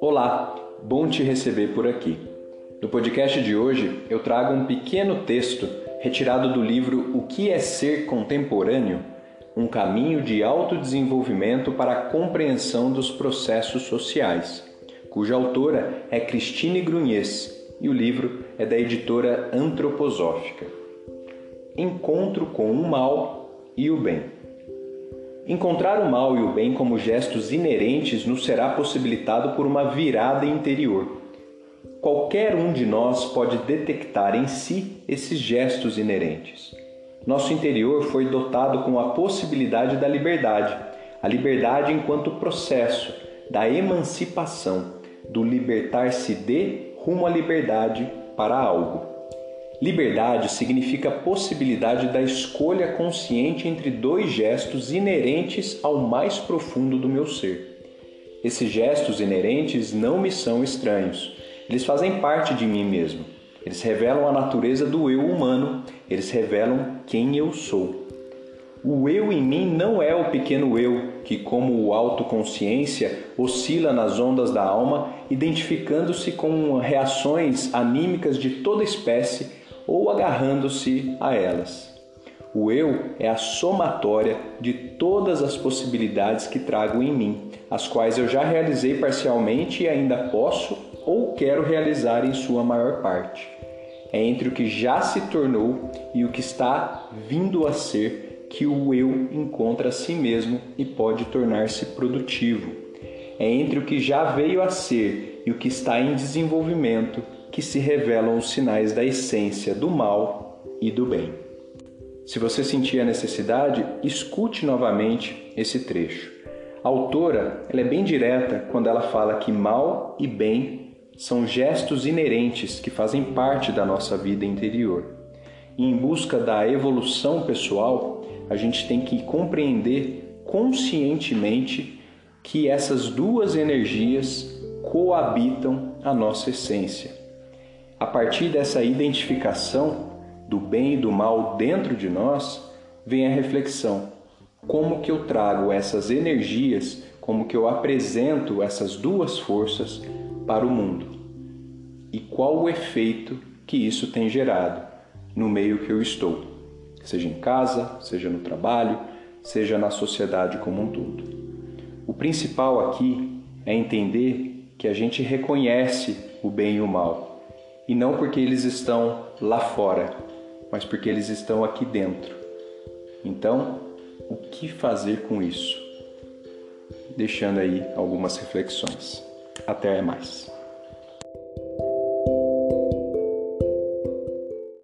Olá, bom te receber por aqui. No podcast de hoje eu trago um pequeno texto retirado do livro O que é Ser Contemporâneo? Um caminho de autodesenvolvimento para a compreensão dos processos sociais, cuja autora é Christine Grunhes e o livro é da editora Antroposófica. Encontro com o mal e o bem. Encontrar o mal e o bem como gestos inerentes nos será possibilitado por uma virada interior. Qualquer um de nós pode detectar em si esses gestos inerentes. Nosso interior foi dotado com a possibilidade da liberdade, a liberdade enquanto processo da emancipação, do libertar-se de rumo à liberdade para algo. Liberdade significa a possibilidade da escolha consciente entre dois gestos inerentes ao mais profundo do meu ser. Esses gestos inerentes não me são estranhos. Eles fazem parte de mim mesmo. Eles revelam a natureza do eu humano, eles revelam quem eu sou. O eu em mim não é o pequeno eu que, como autoconsciência, oscila nas ondas da alma, identificando-se com reações anímicas de toda espécie ou agarrando-se a elas. O eu é a somatória de todas as possibilidades que trago em mim, as quais eu já realizei parcialmente e ainda posso ou quero realizar em sua maior parte. É entre o que já se tornou e o que está vindo a ser que o eu encontra a si mesmo e pode tornar-se produtivo. É entre o que já veio a ser e o que está em desenvolvimento que se revelam os sinais da essência do mal e do bem. Se você sentir a necessidade, escute novamente esse trecho. A autora ela é bem direta quando ela fala que mal e bem são gestos inerentes que fazem parte da nossa vida interior. E em busca da evolução pessoal, a gente tem que compreender conscientemente que essas duas energias coabitam a nossa essência. A partir dessa identificação do bem e do mal dentro de nós, vem a reflexão: como que eu trago essas energias, como que eu apresento essas duas forças para o mundo? E qual o efeito que isso tem gerado no meio que eu estou, seja em casa, seja no trabalho, seja na sociedade como um todo. O principal aqui é entender que a gente reconhece o bem e o mal e não porque eles estão lá fora, mas porque eles estão aqui dentro. Então, o que fazer com isso? Deixando aí algumas reflexões. Até mais.